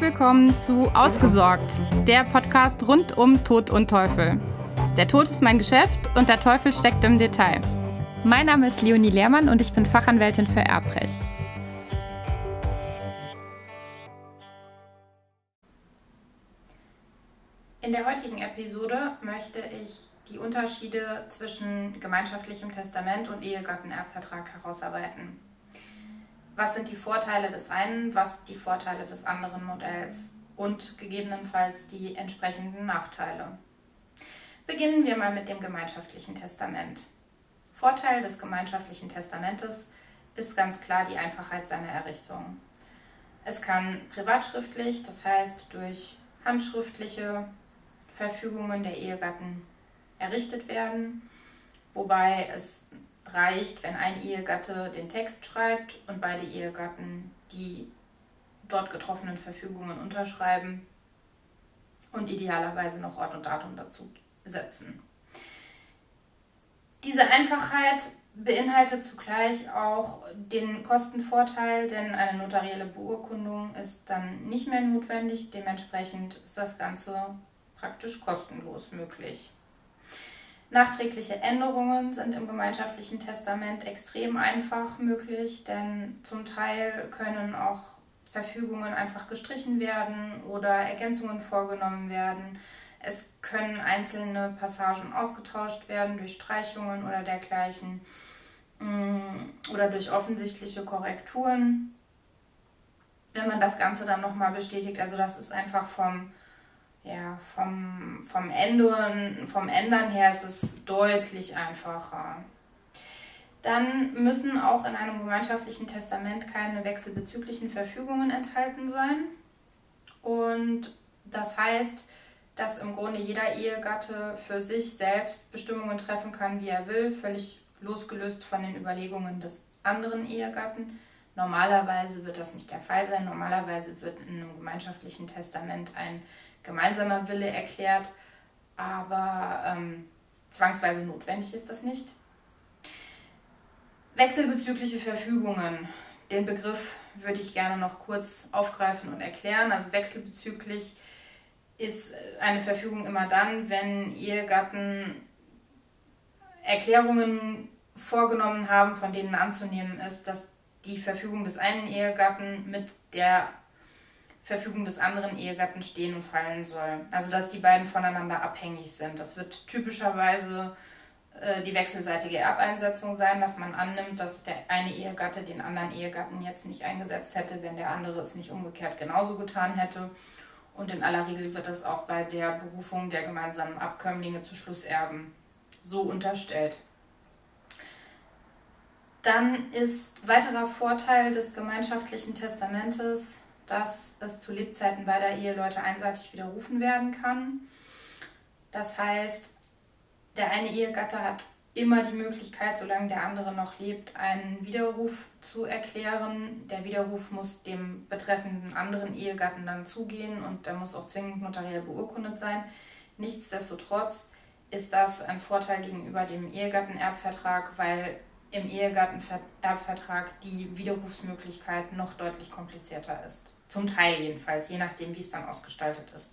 Willkommen zu Ausgesorgt, der Podcast rund um Tod und Teufel. Der Tod ist mein Geschäft und der Teufel steckt im Detail. Mein Name ist Leonie Lehrmann und ich bin Fachanwältin für Erbrecht. In der heutigen Episode möchte ich die Unterschiede zwischen gemeinschaftlichem Testament und Ehegattenerbvertrag herausarbeiten. Was sind die Vorteile des einen, was die Vorteile des anderen Modells und gegebenenfalls die entsprechenden Nachteile. Beginnen wir mal mit dem gemeinschaftlichen Testament. Vorteil des gemeinschaftlichen Testamentes ist ganz klar die Einfachheit seiner Errichtung. Es kann privatschriftlich, das heißt durch handschriftliche Verfügungen der Ehegatten errichtet werden, wobei es reicht, wenn ein Ehegatte den Text schreibt und beide Ehegatten die dort getroffenen Verfügungen unterschreiben und idealerweise noch Ort und Datum dazu setzen. Diese Einfachheit beinhaltet zugleich auch den Kostenvorteil, denn eine notarielle Beurkundung ist dann nicht mehr notwendig. Dementsprechend ist das Ganze praktisch kostenlos möglich. Nachträgliche Änderungen sind im gemeinschaftlichen Testament extrem einfach möglich, denn zum Teil können auch Verfügungen einfach gestrichen werden oder Ergänzungen vorgenommen werden. Es können einzelne Passagen ausgetauscht werden durch Streichungen oder dergleichen mm, oder durch offensichtliche Korrekturen, wenn man das Ganze dann nochmal bestätigt. Also das ist einfach vom ja, vom, vom, Ändern, vom Ändern her ist es deutlich einfacher. Dann müssen auch in einem gemeinschaftlichen Testament keine wechselbezüglichen Verfügungen enthalten sein. Und das heißt, dass im Grunde jeder Ehegatte für sich selbst Bestimmungen treffen kann, wie er will, völlig losgelöst von den Überlegungen des anderen Ehegatten. Normalerweise wird das nicht der Fall sein. Normalerweise wird in einem gemeinschaftlichen Testament ein gemeinsamer Wille erklärt, aber ähm, zwangsweise notwendig ist das nicht. Wechselbezügliche Verfügungen. Den Begriff würde ich gerne noch kurz aufgreifen und erklären. Also wechselbezüglich ist eine Verfügung immer dann, wenn Ehegatten Erklärungen vorgenommen haben, von denen anzunehmen ist, dass die Verfügung des einen Ehegatten mit der Verfügung des anderen Ehegatten stehen und fallen soll. Also dass die beiden voneinander abhängig sind. Das wird typischerweise äh, die wechselseitige Erbeinsetzung sein, dass man annimmt, dass der eine Ehegatte den anderen Ehegatten jetzt nicht eingesetzt hätte, wenn der andere es nicht umgekehrt genauso getan hätte. Und in aller Regel wird das auch bei der Berufung der gemeinsamen Abkömmlinge zu Schlusserben so unterstellt. Dann ist weiterer Vorteil des gemeinschaftlichen Testamentes, dass es zu Lebzeiten beider Eheleute einseitig widerrufen werden kann. Das heißt, der eine Ehegatte hat immer die Möglichkeit, solange der andere noch lebt, einen Widerruf zu erklären. Der Widerruf muss dem betreffenden anderen Ehegatten dann zugehen und der muss auch zwingend notariell beurkundet sein. Nichtsdestotrotz ist das ein Vorteil gegenüber dem Ehegattenerbvertrag, weil im Ehegattenerbvertrag die Widerrufsmöglichkeit noch deutlich komplizierter ist. Zum Teil jedenfalls, je nachdem, wie es dann ausgestaltet ist.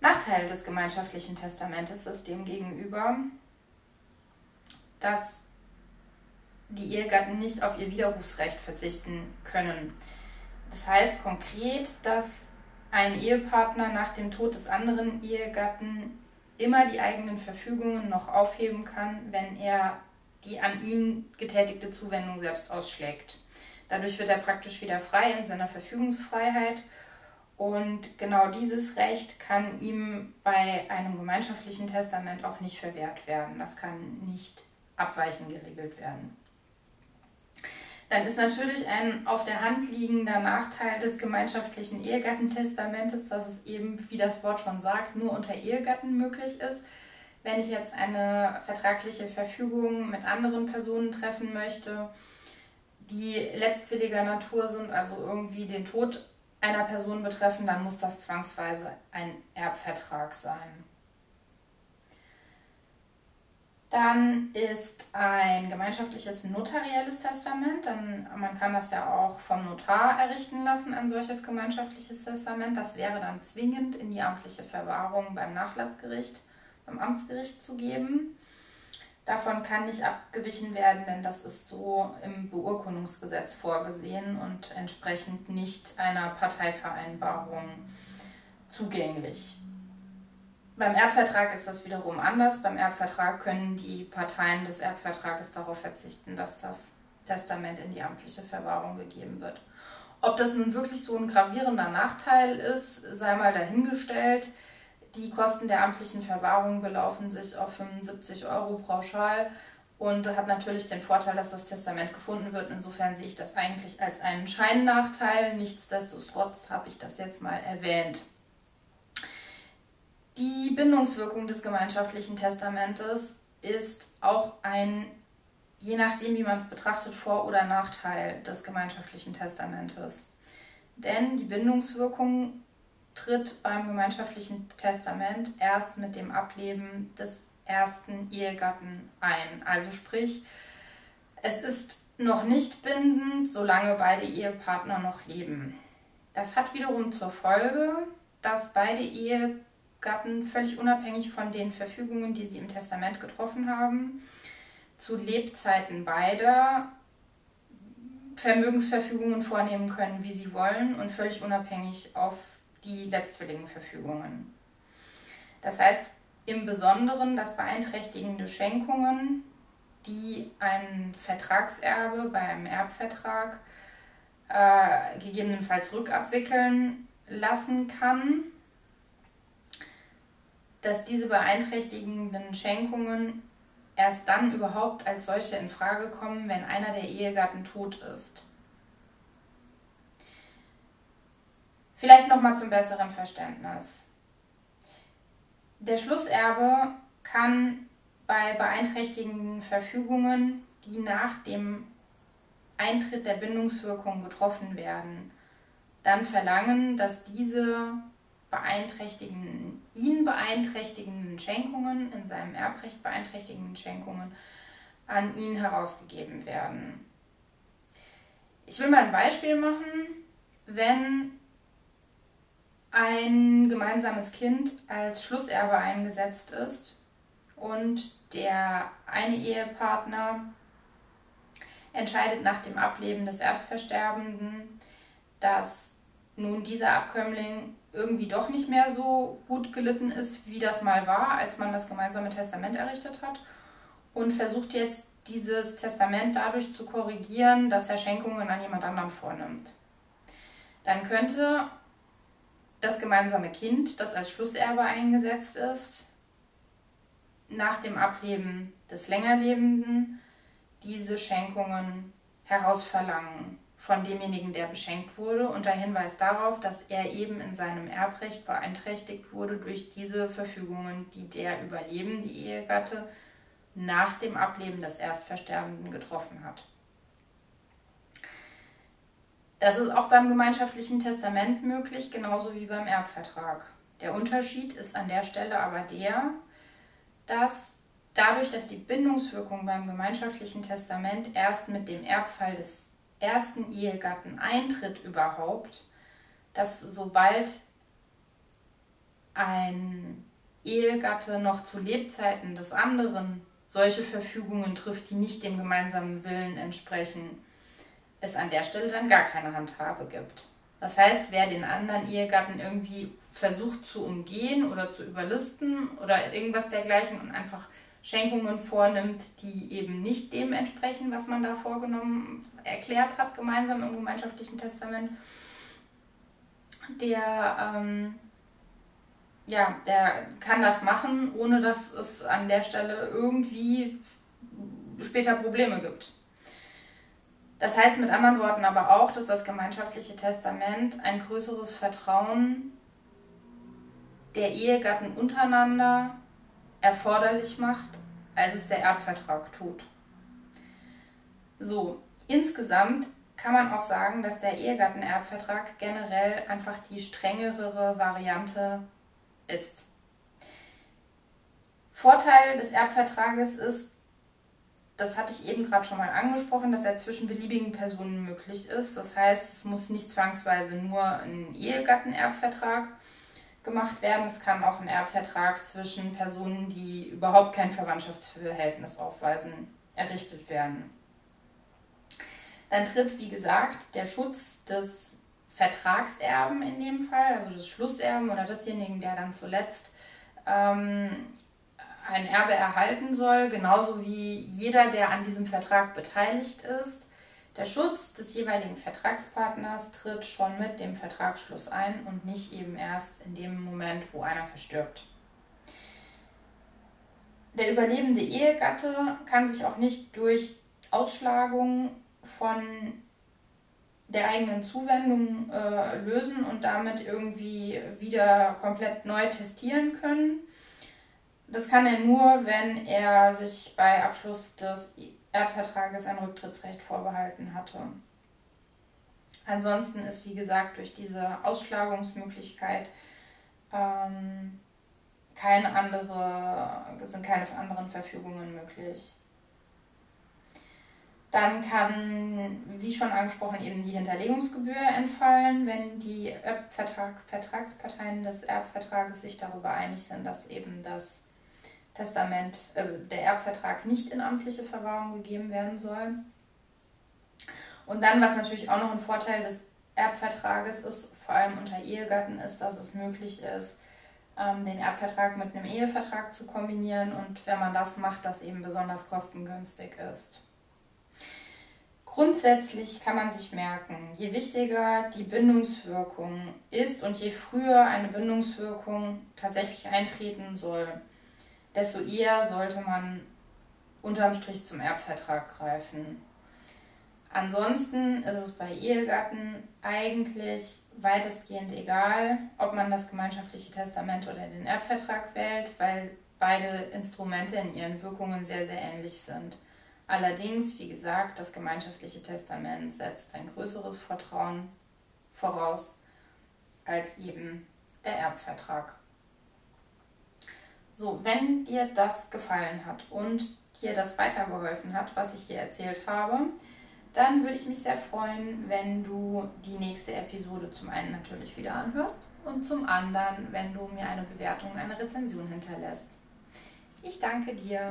Nachteil des gemeinschaftlichen Testamentes ist demgegenüber, dass die Ehegatten nicht auf ihr Widerrufsrecht verzichten können. Das heißt konkret, dass ein Ehepartner nach dem Tod des anderen Ehegatten immer die eigenen Verfügungen noch aufheben kann, wenn er die an ihn getätigte Zuwendung selbst ausschlägt. Dadurch wird er praktisch wieder frei in seiner Verfügungsfreiheit. Und genau dieses Recht kann ihm bei einem gemeinschaftlichen Testament auch nicht verwehrt werden. Das kann nicht abweichend geregelt werden. Dann ist natürlich ein auf der Hand liegender Nachteil des gemeinschaftlichen Ehegattentestamentes, dass es eben, wie das Wort schon sagt, nur unter Ehegatten möglich ist. Wenn ich jetzt eine vertragliche Verfügung mit anderen Personen treffen möchte, die letztwilliger Natur sind, also irgendwie den Tod einer Person betreffen, dann muss das zwangsweise ein Erbvertrag sein. Dann ist ein gemeinschaftliches notarielles Testament. Dann, man kann das ja auch vom Notar errichten lassen, ein solches gemeinschaftliches Testament. Das wäre dann zwingend in die amtliche Verwahrung beim Nachlassgericht, beim Amtsgericht zu geben. Davon kann nicht abgewichen werden, denn das ist so im Beurkundungsgesetz vorgesehen und entsprechend nicht einer Parteivereinbarung zugänglich. Beim Erbvertrag ist das wiederum anders. Beim Erbvertrag können die Parteien des Erbvertrages darauf verzichten, dass das Testament in die amtliche Verwahrung gegeben wird. Ob das nun wirklich so ein gravierender Nachteil ist, sei mal dahingestellt. Die Kosten der amtlichen Verwahrung belaufen sich auf 75 Euro pauschal und hat natürlich den Vorteil, dass das Testament gefunden wird. Insofern sehe ich das eigentlich als einen Scheinnachteil. Nichtsdestotrotz habe ich das jetzt mal erwähnt. Die Bindungswirkung des gemeinschaftlichen Testamentes ist auch ein, je nachdem wie man es betrachtet, Vor- oder Nachteil des gemeinschaftlichen Testamentes. Denn die Bindungswirkung tritt beim gemeinschaftlichen Testament erst mit dem Ableben des ersten Ehegatten ein. Also sprich, es ist noch nicht bindend, solange beide Ehepartner noch leben. Das hat wiederum zur Folge, dass beide Ehegatten völlig unabhängig von den Verfügungen, die sie im Testament getroffen haben, zu Lebzeiten beider Vermögensverfügungen vornehmen können, wie sie wollen und völlig unabhängig auf die letztwilligen Verfügungen. Das heißt im Besonderen, dass beeinträchtigende Schenkungen, die ein Vertragserbe bei einem Erbvertrag äh, gegebenenfalls rückabwickeln lassen kann, dass diese beeinträchtigenden Schenkungen erst dann überhaupt als solche in Frage kommen, wenn einer der Ehegatten tot ist. Vielleicht nochmal zum besseren Verständnis. Der Schlusserbe kann bei beeinträchtigenden Verfügungen, die nach dem Eintritt der Bindungswirkung getroffen werden, dann verlangen, dass diese beeinträchtigenden, ihn beeinträchtigenden Schenkungen, in seinem Erbrecht beeinträchtigenden Schenkungen, an ihn herausgegeben werden. Ich will mal ein Beispiel machen. Wenn ein gemeinsames Kind als Schlusserbe eingesetzt ist und der eine Ehepartner entscheidet nach dem Ableben des Erstversterbenden, dass nun dieser Abkömmling irgendwie doch nicht mehr so gut gelitten ist, wie das mal war, als man das gemeinsame Testament errichtet hat und versucht jetzt dieses Testament dadurch zu korrigieren, dass er Schenkungen an jemand anderen vornimmt. Dann könnte das gemeinsame Kind, das als Schlusserbe eingesetzt ist, nach dem Ableben des Längerlebenden diese Schenkungen herausverlangen von demjenigen, der beschenkt wurde, unter Hinweis darauf, dass er eben in seinem Erbrecht beeinträchtigt wurde durch diese Verfügungen, die der überlebende Ehegatte nach dem Ableben des Erstversterbenden getroffen hat. Das ist auch beim gemeinschaftlichen Testament möglich, genauso wie beim Erbvertrag. Der Unterschied ist an der Stelle aber der, dass dadurch, dass die Bindungswirkung beim gemeinschaftlichen Testament erst mit dem Erbfall des ersten Ehegatten eintritt überhaupt, dass sobald ein Ehegatte noch zu Lebzeiten des anderen solche Verfügungen trifft, die nicht dem gemeinsamen Willen entsprechen, es an der Stelle dann gar keine Handhabe gibt. Das heißt, wer den anderen Ehegatten irgendwie versucht zu umgehen oder zu überlisten oder irgendwas dergleichen und einfach Schenkungen vornimmt, die eben nicht dem entsprechen, was man da vorgenommen, erklärt hat, gemeinsam im gemeinschaftlichen Testament, der, ähm, ja, der kann das machen, ohne dass es an der Stelle irgendwie später Probleme gibt. Das heißt mit anderen Worten aber auch, dass das gemeinschaftliche Testament ein größeres Vertrauen der Ehegatten untereinander erforderlich macht, als es der Erbvertrag tut. So, insgesamt kann man auch sagen, dass der Ehegattenerbvertrag generell einfach die strengere Variante ist. Vorteil des Erbvertrages ist, das hatte ich eben gerade schon mal angesprochen, dass er zwischen beliebigen Personen möglich ist. Das heißt, es muss nicht zwangsweise nur ein Ehegattenerbvertrag gemacht werden. Es kann auch ein Erbvertrag zwischen Personen, die überhaupt kein Verwandtschaftsverhältnis aufweisen, errichtet werden. Dann tritt, wie gesagt, der Schutz des Vertragserben in dem Fall, also des Schlusserben oder desjenigen, der dann zuletzt ähm, ein Erbe erhalten soll, genauso wie jeder, der an diesem Vertrag beteiligt ist. Der Schutz des jeweiligen Vertragspartners tritt schon mit dem Vertragsschluss ein und nicht eben erst in dem Moment, wo einer verstirbt. Der überlebende Ehegatte kann sich auch nicht durch Ausschlagung von der eigenen Zuwendung äh, lösen und damit irgendwie wieder komplett neu testieren können. Das kann er nur, wenn er sich bei Abschluss des Erbvertrages ein Rücktrittsrecht vorbehalten hatte. Ansonsten ist, wie gesagt, durch diese Ausschlagungsmöglichkeit ähm, keine andere, sind keine anderen Verfügungen möglich. Dann kann, wie schon angesprochen, eben die Hinterlegungsgebühr entfallen, wenn die Erbvertrag, Vertragsparteien des Erbvertrages sich darüber einig sind, dass eben das Testament, äh, der Erbvertrag nicht in amtliche Verwahrung gegeben werden soll. Und dann, was natürlich auch noch ein Vorteil des Erbvertrages ist, vor allem unter Ehegatten, ist, dass es möglich ist, ähm, den Erbvertrag mit einem Ehevertrag zu kombinieren und wenn man das macht, das eben besonders kostengünstig ist. Grundsätzlich kann man sich merken, je wichtiger die Bindungswirkung ist und je früher eine Bindungswirkung tatsächlich eintreten soll, desto eher sollte man unterm Strich zum Erbvertrag greifen. Ansonsten ist es bei Ehegatten eigentlich weitestgehend egal, ob man das gemeinschaftliche Testament oder den Erbvertrag wählt, weil beide Instrumente in ihren Wirkungen sehr, sehr ähnlich sind. Allerdings, wie gesagt, das gemeinschaftliche Testament setzt ein größeres Vertrauen voraus als eben der Erbvertrag. So, wenn dir das gefallen hat und dir das weitergeholfen hat, was ich hier erzählt habe, dann würde ich mich sehr freuen, wenn du die nächste Episode zum einen natürlich wieder anhörst und zum anderen, wenn du mir eine Bewertung, eine Rezension hinterlässt. Ich danke dir.